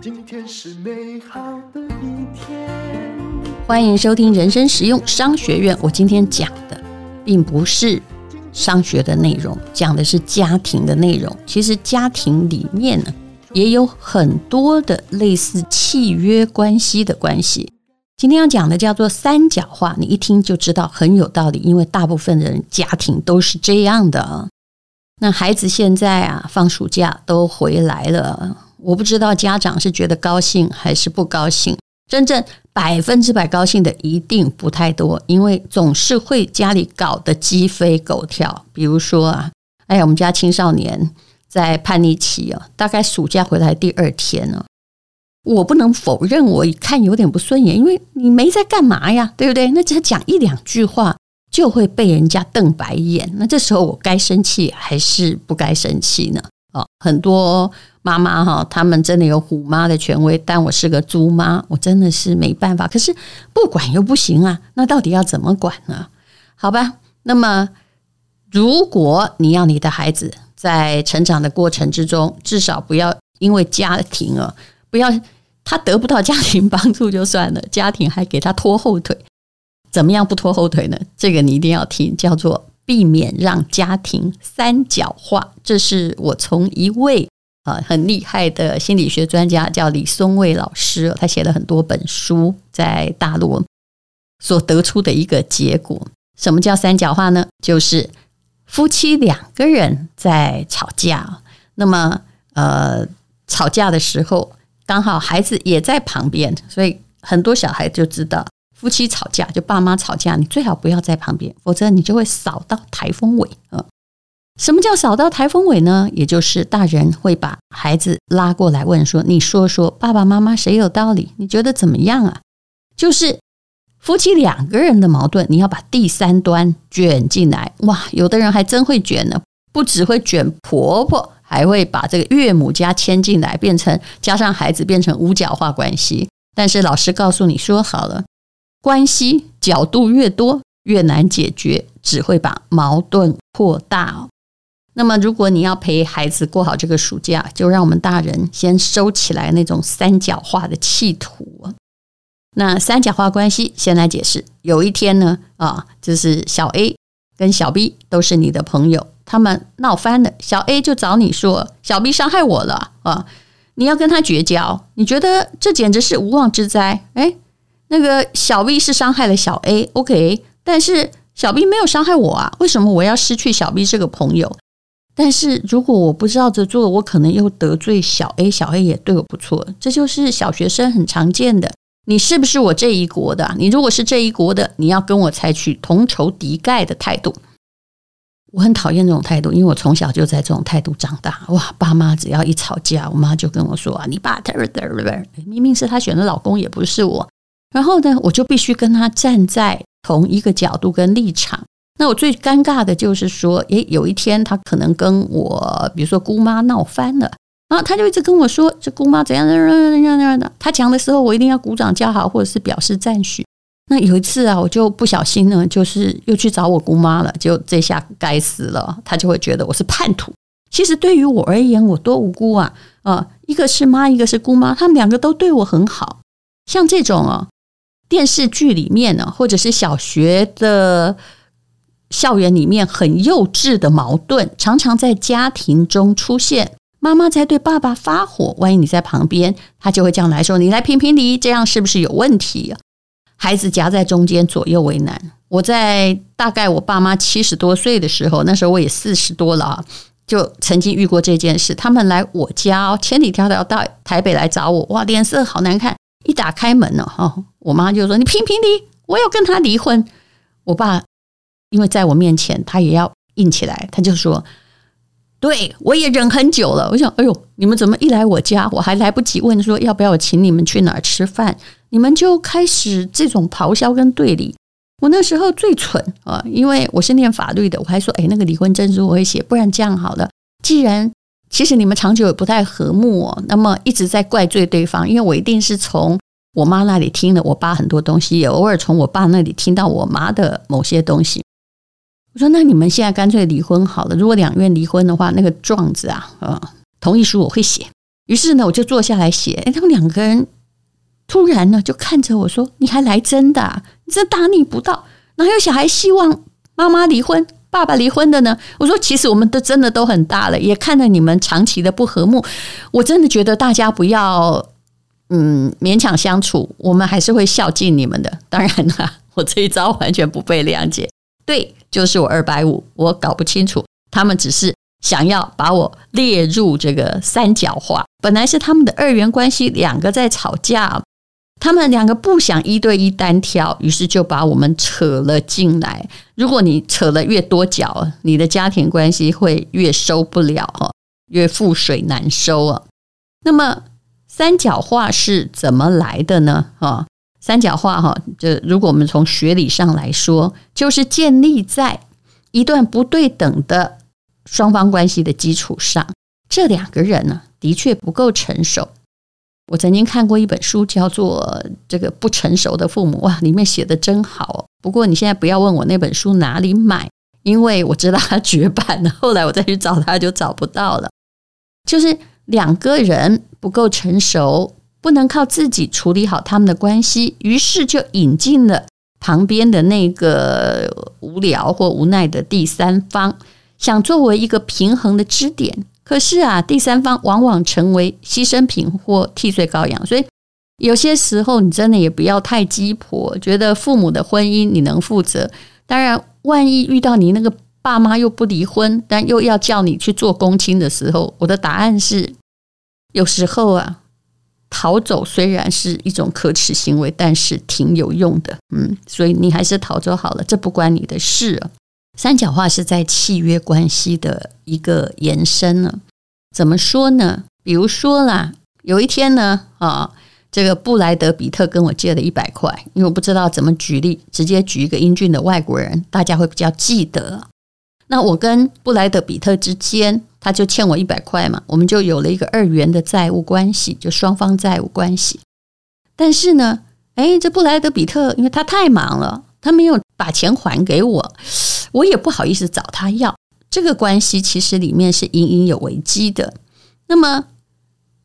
今天是美好的一天。欢迎收听人生实用商学院。我今天讲的并不是商学的内容，讲的是家庭的内容。其实家庭里面呢，也有很多的类似契约关系的关系。今天要讲的叫做三角化，你一听就知道很有道理，因为大部分人家庭都是这样的。那孩子现在啊，放暑假都回来了，我不知道家长是觉得高兴还是不高兴。真正百分之百高兴的一定不太多，因为总是会家里搞得鸡飞狗跳。比如说啊，哎呀，我们家青少年在叛逆期啊，大概暑假回来第二天呢。我不能否认，我一看有点不顺眼，因为你没在干嘛呀，对不对？那只讲一两句话就会被人家瞪白眼，那这时候我该生气还是不该生气呢？哦，很多妈妈哈，他们真的有虎妈的权威，但我是个猪妈，我真的是没办法。可是不管又不行啊，那到底要怎么管呢？好吧，那么如果你要你的孩子在成长的过程之中，至少不要因为家庭啊，不要。他得不到家庭帮助就算了，家庭还给他拖后腿，怎么样不拖后腿呢？这个你一定要听，叫做避免让家庭三角化。这是我从一位呃很厉害的心理学专家叫李松蔚老师，他写了很多本书，在大陆所得出的一个结果。什么叫三角化呢？就是夫妻两个人在吵架，那么呃吵架的时候。刚好孩子也在旁边，所以很多小孩就知道，夫妻吵架就爸妈吵架，你最好不要在旁边，否则你就会扫到台风尾啊。什么叫扫到台风尾呢？也就是大人会把孩子拉过来问说：“你说说，爸爸妈妈谁有道理？你觉得怎么样啊？”就是夫妻两个人的矛盾，你要把第三端卷进来。哇，有的人还真会卷呢，不只会卷婆婆。还会把这个岳母家牵进来，变成加上孩子变成五角化关系。但是老师告诉你说好了，关系角度越多越难解决，只会把矛盾扩大。那么如果你要陪孩子过好这个暑假，就让我们大人先收起来那种三角化的企图。那三角化关系先来解释。有一天呢，啊，就是小 A 跟小 B 都是你的朋友。他们闹翻了，小 A 就找你说：“小 B 伤害我了啊！你要跟他绝交，你觉得这简直是无妄之灾。”哎，那个小 B 是伤害了小 A，OK，但是小 B 没有伤害我啊，为什么我要失去小 B 这个朋友？但是如果我不照着做，我可能又得罪小 A，小 A 也对我不错，这就是小学生很常见的。你是不是我这一国的？你如果是这一国的，你要跟我采取同仇敌忾的态度。我很讨厌这种态度，因为我从小就在这种态度长大。哇，爸妈只要一吵架，我妈就跟我说啊，你爸明明是他选的老公，也不是我。然后呢，我就必须跟他站在同一个角度跟立场。那我最尴尬的就是说，诶，有一天他可能跟我，比如说姑妈闹翻了，然后他就一直跟我说，这姑妈怎样怎样怎样怎样的。他讲的时候，我一定要鼓掌叫好，或者是表示赞许。那有一次啊，我就不小心呢，就是又去找我姑妈了，就这下该死了，她就会觉得我是叛徒。其实对于我而言，我多无辜啊！啊，一个是妈，一个是姑妈，他们两个都对我很好。像这种啊，电视剧里面呢，或者是小学的校园里面很幼稚的矛盾，常常在家庭中出现。妈妈在对爸爸发火，万一你在旁边，他就会这样来说：“你来评评理，这样是不是有问题啊？”孩子夹在中间，左右为难。我在大概我爸妈七十多岁的时候，那时候我也四十多了啊，就曾经遇过这件事。他们来我家，千里迢迢到台北来找我，哇，脸色好难看。一打开门呢，哈，我妈就说：“你评评理，我要跟他离婚。”我爸因为在我面前，他也要硬起来，他就说：“对，我也忍很久了。”我想，哎呦，你们怎么一来我家，我还来不及问说要不要我请你们去哪儿吃饭？你们就开始这种咆哮跟对立，我那时候最蠢啊，因为我是念法律的，我还说，哎，那个离婚证书我会写，不然这样好了。既然其实你们长久也不太和睦哦，那么一直在怪罪对方，因为我一定是从我妈那里听了我爸很多东西，也偶尔从我爸那里听到我妈的某些东西。我说那你们现在干脆离婚好了。如果两愿离婚的话，那个状子啊，呃，同意书我会写。于是呢，我就坐下来写。哎，他们两个人突然呢就看着我说：“你还来真的啊？你这大逆不道！哪有小孩希望妈妈离婚、爸爸离婚的呢？”我说：“其实我们都真的都很大了，也看到你们长期的不和睦，我真的觉得大家不要嗯勉强相处，我们还是会孝敬你们的。当然啦，我这一招完全不被谅解。对，就是我二百五，我搞不清楚，他们只是。”想要把我列入这个三角化，本来是他们的二元关系，两个在吵架，他们两个不想一对一单挑，于是就把我们扯了进来。如果你扯了越多脚，你的家庭关系会越收不了哈，越覆水难收啊。那么三角化是怎么来的呢？哈，三角化哈，就如果我们从学理上来说，就是建立在一段不对等的。双方关系的基础上，这两个人呢，的确不够成熟。我曾经看过一本书，叫做《这个不成熟的父母》，哇，里面写的真好。不过你现在不要问我那本书哪里买，因为我知道它绝版了。后来我再去找它，就找不到了。就是两个人不够成熟，不能靠自己处理好他们的关系，于是就引进了旁边的那个无聊或无奈的第三方。想作为一个平衡的支点，可是啊，第三方往往成为牺牲品或替罪羔羊。所以有些时候，你真的也不要太鸡婆，觉得父母的婚姻你能负责。当然，万一遇到你那个爸妈又不离婚，但又要叫你去做公亲的时候，我的答案是：有时候啊，逃走虽然是一种可耻行为，但是挺有用的。嗯，所以你还是逃走好了，这不关你的事啊。三角化是在契约关系的一个延伸呢？怎么说呢？比如说啦，有一天呢，啊，这个布莱德比特跟我借了一百块，因为我不知道怎么举例，直接举一个英俊的外国人，大家会比较记得。那我跟布莱德比特之间，他就欠我一百块嘛，我们就有了一个二元的债务关系，就双方债务关系。但是呢，诶，这布莱德比特因为他太忙了，他没有把钱还给我。我也不好意思找他要，这个关系其实里面是隐隐有危机的。那么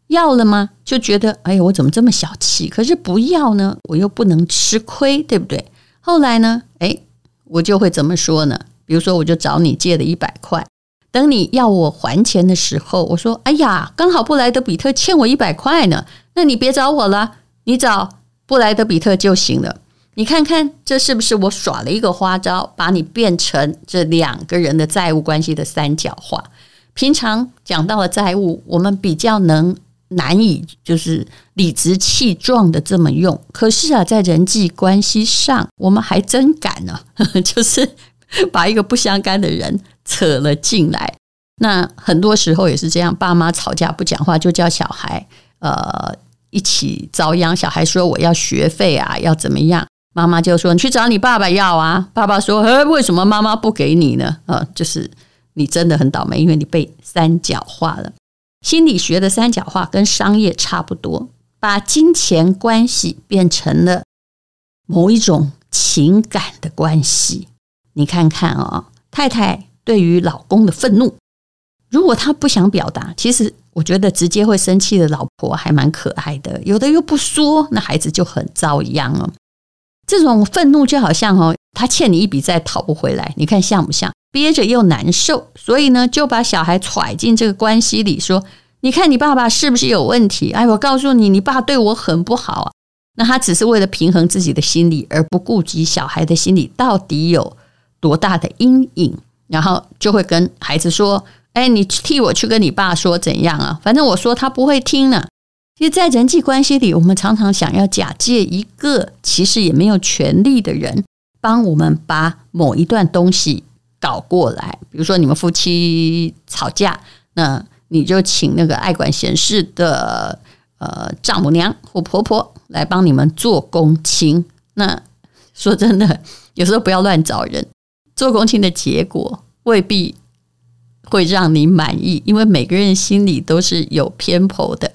要了吗？就觉得哎呀，我怎么这么小气？可是不要呢，我又不能吃亏，对不对？后来呢，哎，我就会怎么说呢？比如说，我就找你借了一百块，等你要我还钱的时候，我说：哎呀，刚好布莱德比特欠我一百块呢，那你别找我了，你找布莱德比特就行了。你看看，这是不是我耍了一个花招，把你变成这两个人的债务关系的三角化？平常讲到了债务，我们比较能难以就是理直气壮的这么用。可是啊，在人际关系上，我们还真敢呢，就是把一个不相干的人扯了进来。那很多时候也是这样，爸妈吵架不讲话，就叫小孩呃一起遭殃。小孩说：“我要学费啊，要怎么样？”妈妈就说：“你去找你爸爸要啊。”爸爸说：“哎，为什么妈妈不给你呢？”啊，就是你真的很倒霉，因为你被三角化了。心理学的三角化跟商业差不多，把金钱关系变成了某一种情感的关系。你看看啊，太太对于老公的愤怒，如果她不想表达，其实我觉得直接会生气的老婆还蛮可爱的。有的又不说，那孩子就很遭殃了。这种愤怒就好像哦，他欠你一笔债讨不回来，你看像不像？憋着又难受，所以呢，就把小孩揣进这个关系里，说：“你看你爸爸是不是有问题？哎，我告诉你，你爸对我很不好啊。”那他只是为了平衡自己的心理，而不顾及小孩的心理到底有多大的阴影，然后就会跟孩子说：“哎，你替我去跟你爸说怎样啊？反正我说他不会听呢。”其实，在人际关系里，我们常常想要假借一个其实也没有权利的人，帮我们把某一段东西搞过来。比如说，你们夫妻吵架，那你就请那个爱管闲事的呃丈母娘或婆婆来帮你们做公亲。那说真的，有时候不要乱找人，做公亲的结果未必会让你满意，因为每个人心里都是有偏颇的。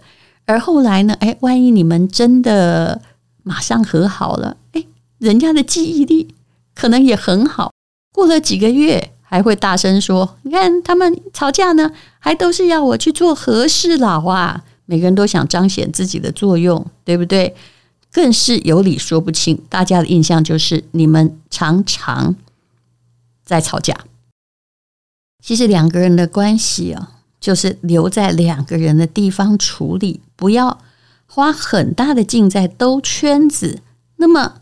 而后来呢？哎，万一你们真的马上和好了，哎，人家的记忆力可能也很好。过了几个月，还会大声说：“你看他们吵架呢，还都是要我去做和事佬啊！”每个人都想彰显自己的作用，对不对？更是有理说不清。大家的印象就是你们常常在吵架。其实两个人的关系啊，就是留在两个人的地方处理，不要花很大的劲在兜圈子。那么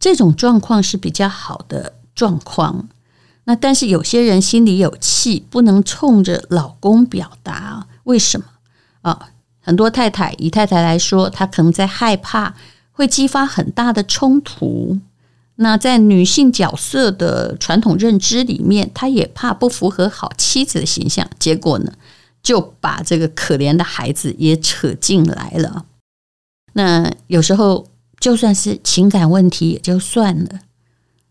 这种状况是比较好的状况。那但是有些人心里有气，不能冲着老公表达，为什么啊？很多太太以太太来说，她可能在害怕会激发很大的冲突。那在女性角色的传统认知里面，她也怕不符合好妻子的形象。结果呢，就把这个可怜的孩子也扯进来了。那有时候就算是情感问题也就算了。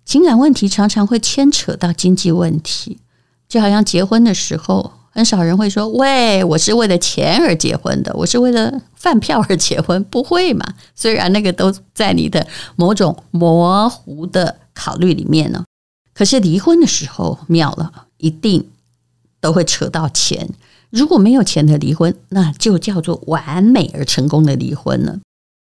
情感问题常常会牵扯到经济问题，就好像结婚的时候，很少人会说：“喂，我是为了钱而结婚的，我是为了饭票而结婚。”不会嘛？虽然那个都在你的某种模糊的考虑里面呢，可是离婚的时候妙了，一定都会扯到钱。如果没有钱的离婚，那就叫做完美而成功的离婚了。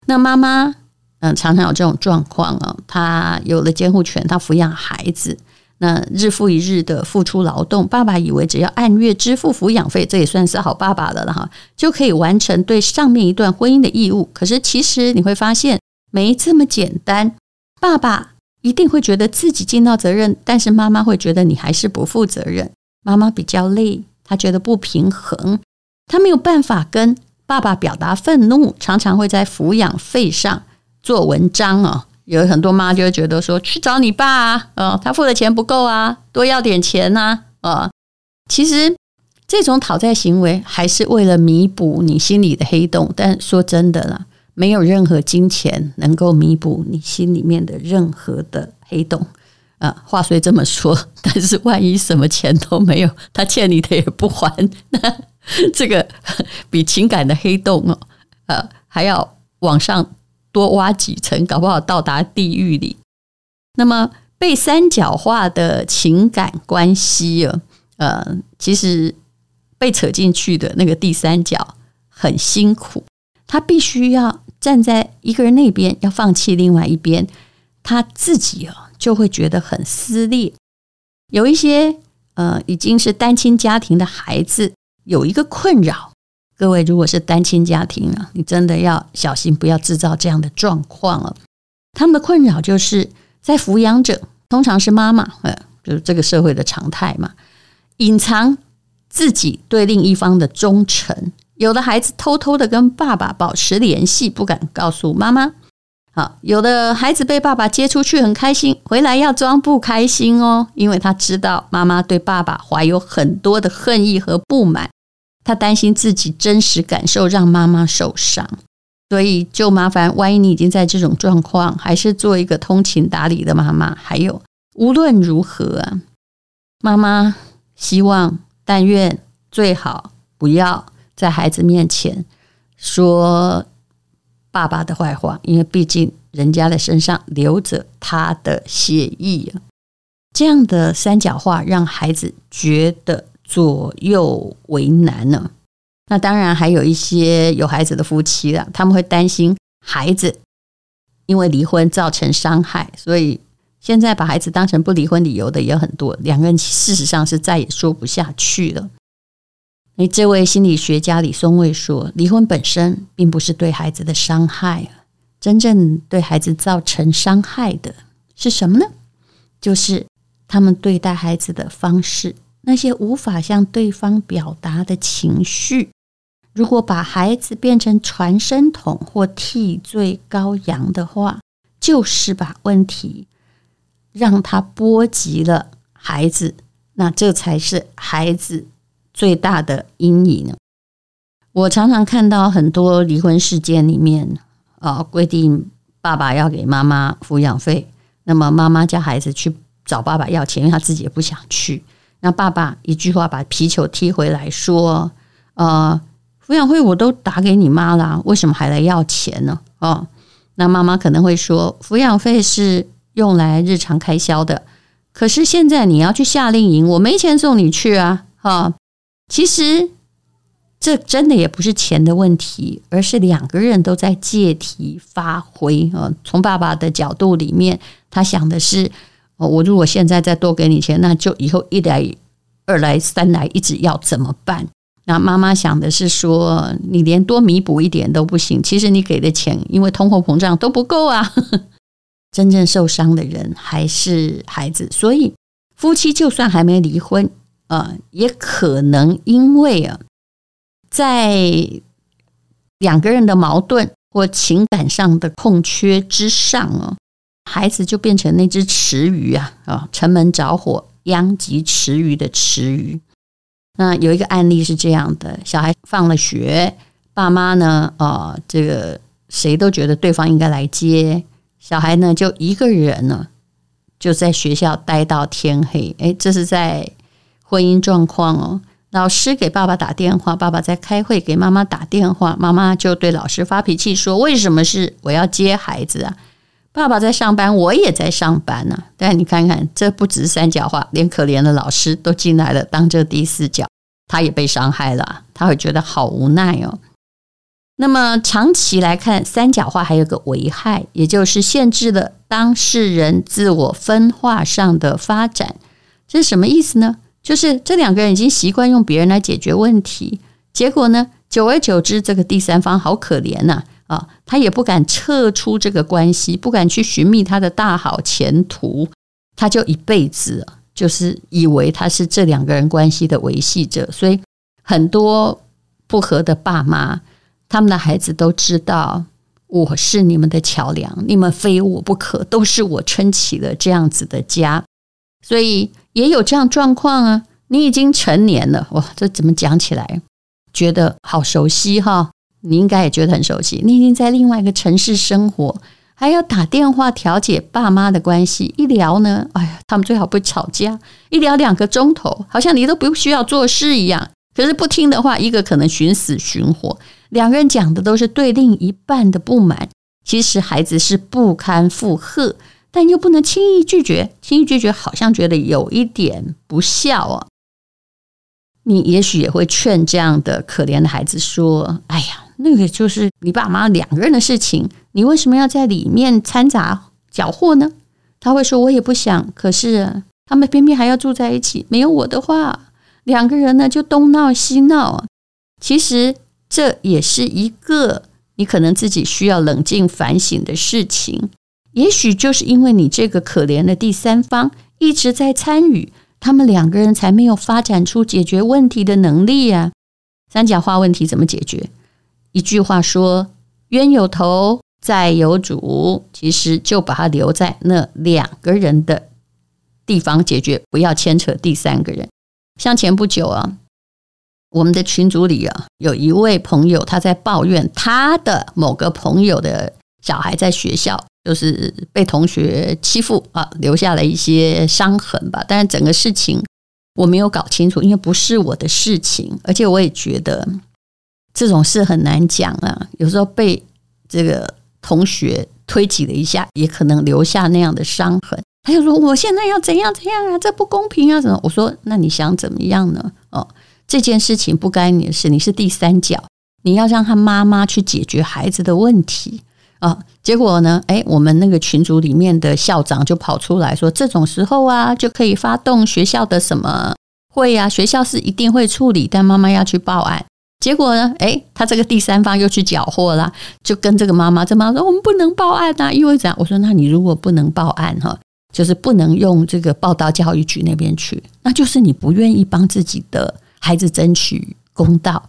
那妈妈。嗯，常常有这种状况啊，她有了监护权，她抚养孩子，那日复一日的付出劳动，爸爸以为只要按月支付抚养费，这也算是好爸爸了了哈，就可以完成对上面一段婚姻的义务。可是其实你会发现没这么简单，爸爸一定会觉得自己尽到责任，但是妈妈会觉得你还是不负责任。妈妈比较累，她觉得不平衡，她没有办法跟爸爸表达愤怒，常常会在抚养费上。做文章啊，有很多妈就会觉得说，去找你爸啊，呃，他付的钱不够啊，多要点钱呐，啊，其实这种讨债行为还是为了弥补你心里的黑洞，但说真的啦，没有任何金钱能够弥补你心里面的任何的黑洞啊。话虽这么说，但是万一什么钱都没有，他欠你的也不还，那这个比情感的黑洞哦，呃，还要往上。多挖几层，搞不好到达地狱里。那么被三角化的情感关系啊，呃，其实被扯进去的那个第三角很辛苦，他必须要站在一个人那边，要放弃另外一边，他自己啊就会觉得很撕裂。有一些呃已经是单亲家庭的孩子，有一个困扰。各位，如果是单亲家庭啊，你真的要小心，不要制造这样的状况了。他们的困扰就是在抚养者，通常是妈妈，呃，就是这个社会的常态嘛，隐藏自己对另一方的忠诚。有的孩子偷偷的跟爸爸保持联系，不敢告诉妈妈。好，有的孩子被爸爸接出去很开心，回来要装不开心哦，因为他知道妈妈对爸爸怀有很多的恨意和不满。他担心自己真实感受让妈妈受伤，所以就麻烦。万一你已经在这种状况，还是做一个通情达理的妈妈。还有，无论如何啊，妈妈希望，但愿最好不要在孩子面前说爸爸的坏话，因为毕竟人家的身上流着他的血液啊。这样的三角化让孩子觉得。左右为难呢？那当然还有一些有孩子的夫妻了，他们会担心孩子因为离婚造成伤害，所以现在把孩子当成不离婚理由的也很多。两个人事实上是再也说不下去了。诶，这位心理学家李松蔚说，离婚本身并不是对孩子的伤害啊，真正对孩子造成伤害的是什么呢？就是他们对待孩子的方式。那些无法向对方表达的情绪，如果把孩子变成传声筒或替罪羔羊的话，就是把问题让他波及了孩子，那这才是孩子最大的阴影呢。我常常看到很多离婚事件里面啊，规定爸爸要给妈妈抚养费，那么妈妈叫孩子去找爸爸要钱，因为他自己也不想去。那爸爸一句话把皮球踢回来，说：“呃，抚养费我都打给你妈了，为什么还来要钱呢？”哦，那妈妈可能会说：“抚养费是用来日常开销的，可是现在你要去夏令营，我没钱送你去啊，哈。其实这真的也不是钱的问题，而是两个人都在借题发挥啊。从爸爸的角度里面，他想的是，我如果现在再多给你钱，那就以后一来、二来、三来，一直要怎么办？那妈妈想的是说，你连多弥补一点都不行。其实你给的钱，因为通货膨胀都不够啊。真正受伤的人还是孩子，所以夫妻就算还没离婚，啊，也可能因为啊，在两个人的矛盾或情感上的空缺之上啊，孩子就变成那只池鱼啊啊，城门着火，殃及池鱼的池鱼。那有一个案例是这样的：小孩放了学，爸妈呢，啊，这个谁都觉得对方应该来接，小孩呢就一个人呢就在学校待到天黑。诶，这是在婚姻状况哦。老师给爸爸打电话，爸爸在开会，给妈妈打电话，妈妈就对老师发脾气说：“为什么是我要接孩子啊？爸爸在上班，我也在上班呢、啊。”但你看看，这不只是三角化，连可怜的老师都进来了，当这第四角。他也被伤害了，他会觉得好无奈哦。那么长期来看，三角化还有个危害，也就是限制了当事人自我分化上的发展。这是什么意思呢？就是这两个人已经习惯用别人来解决问题，结果呢，久而久之，这个第三方好可怜呐，啊他也不敢撤出这个关系，不敢去寻觅他的大好前途，他就一辈子。就是以为他是这两个人关系的维系者，所以很多不和的爸妈，他们的孩子都知道我是你们的桥梁，你们非我不可，都是我撑起了这样子的家，所以也有这样状况啊。你已经成年了，哇，这怎么讲起来觉得好熟悉哈？你应该也觉得很熟悉，你已经在另外一个城市生活。还要打电话调解爸妈的关系，一聊呢，哎呀，他们最好不吵架，一聊两个钟头，好像你都不需要做事一样。可是不听的话，一个可能寻死寻活，两个人讲的都是对另一半的不满。其实孩子是不堪负荷，但又不能轻易拒绝，轻易拒绝好像觉得有一点不孝啊。你也许也会劝这样的可怜的孩子说：“哎呀。”那个就是你爸妈两个人的事情，你为什么要在里面掺杂搅和呢？他会说：“我也不想，可是他们偏偏还要住在一起。没有我的话，两个人呢就东闹西闹。其实这也是一个你可能自己需要冷静反省的事情。也许就是因为你这个可怜的第三方一直在参与，他们两个人才没有发展出解决问题的能力呀。三角化问题怎么解决？一句话说，冤有头，债有主，其实就把它留在那两个人的地方解决，不要牵扯第三个人。像前不久啊，我们的群组里啊，有一位朋友他在抱怨他的某个朋友的小孩在学校就是被同学欺负啊，留下了一些伤痕吧。但是整个事情我没有搞清楚，因为不是我的事情，而且我也觉得。这种事很难讲啊，有时候被这个同学推挤了一下，也可能留下那样的伤痕。他就说：“我现在要怎样怎样啊？这不公平啊！”什么？我说：“那你想怎么样呢？”哦，这件事情不该你的事，你是第三角，你要让他妈妈去解决孩子的问题啊，结果呢？诶，我们那个群组里面的校长就跑出来说：“这种时候啊，就可以发动学校的什么会啊？学校是一定会处理，但妈妈要去报案。”结果呢？诶，他这个第三方又去缴获了，就跟这个妈妈，这妈妈说：“我们不能报案啊，因为怎样？”我说：“那你如果不能报案哈，就是不能用这个报到教育局那边去，那就是你不愿意帮自己的孩子争取公道。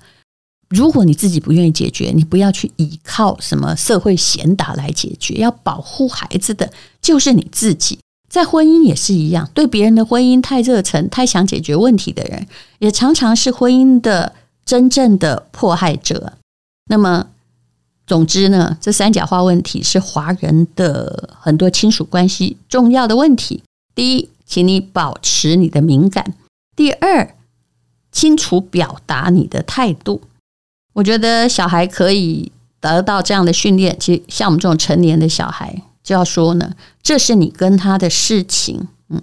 如果你自己不愿意解决，你不要去依靠什么社会贤达来解决。要保护孩子的就是你自己。在婚姻也是一样，对别人的婚姻太热忱、太想解决问题的人，也常常是婚姻的。真正的迫害者。那么，总之呢，这三角化问题是华人的很多亲属关系重要的问题。第一，请你保持你的敏感；第二，清楚表达你的态度。我觉得小孩可以得到这样的训练。其实，像我们这种成年的小孩，就要说呢，这是你跟他的事情。嗯，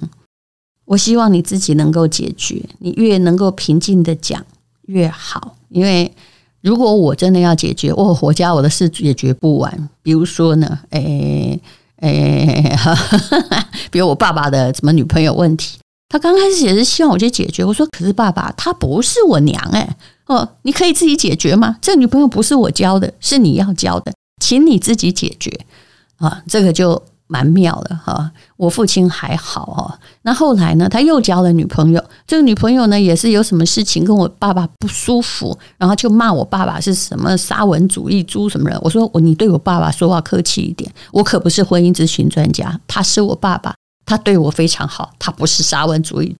我希望你自己能够解决，你越能够平静的讲越好。因为如果我真的要解决，我我家我的事解决不完。比如说呢，诶诶，比如我爸爸的什么女朋友问题，他刚开始也是希望我去解决。我说，可是爸爸，他不是我娘诶。哦，你可以自己解决吗？这女朋友不是我交的，是你要交的，请你自己解决啊。这个就。蛮妙的哈，我父亲还好哈。那后来呢，他又交了女朋友。这个女朋友呢，也是有什么事情跟我爸爸不舒服，然后就骂我爸爸是什么沙文主义猪什么人。我说我，你对我爸爸说话客气一点，我可不是婚姻咨询专家，他是我爸爸，他对我非常好，他不是沙文主义。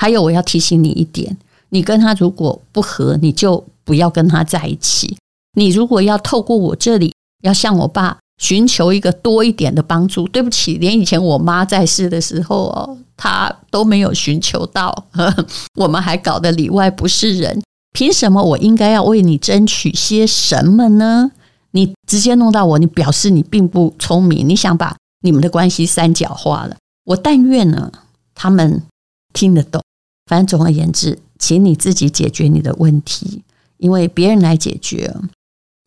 还有，我要提醒你一点，你跟他如果不合，你就不要跟他在一起。你如果要透过我这里，要向我爸。寻求一个多一点的帮助。对不起，连以前我妈在世的时候哦，她都没有寻求到，我们还搞得里外不是人。凭什么我应该要为你争取些什么呢？你直接弄到我，你表示你并不聪明，你想把你们的关系三角化了。我但愿呢，他们听得懂。反正总而言之，请你自己解决你的问题，因为别人来解决。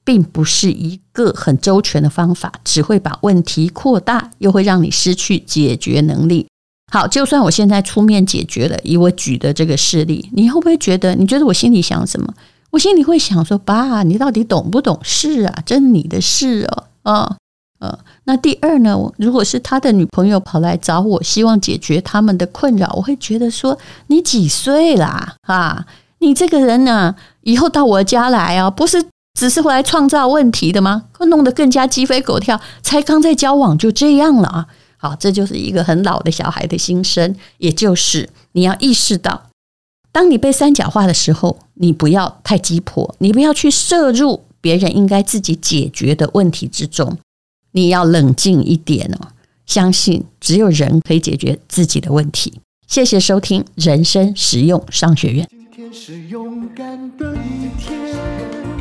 并不是一个很周全的方法，只会把问题扩大，又会让你失去解决能力。好，就算我现在出面解决了，以我举的这个事例，你会不会觉得？你觉得我心里想什么？我心里会想说：爸，你到底懂不懂事啊？这是你的事哦，啊，呃，那第二呢？如果是他的女朋友跑来找我，希望解决他们的困扰，我会觉得说：你几岁啦？啊，你这个人呢，以后到我家来啊，不是。只是回来创造问题的吗？会弄得更加鸡飞狗跳。才刚在交往就这样了啊！好，这就是一个很老的小孩的心声，也就是你要意识到，当你被三角化的时候，你不要太鸡婆，你不要去摄入别人应该自己解决的问题之中，你要冷静一点哦。相信只有人可以解决自己的问题。谢谢收听人生实用商学院。今天是勇敢的一天。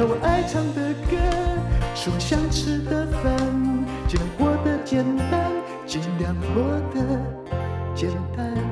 唱我爱唱的歌。吃我想吃的饭，尽量过得简单，尽量过得简单。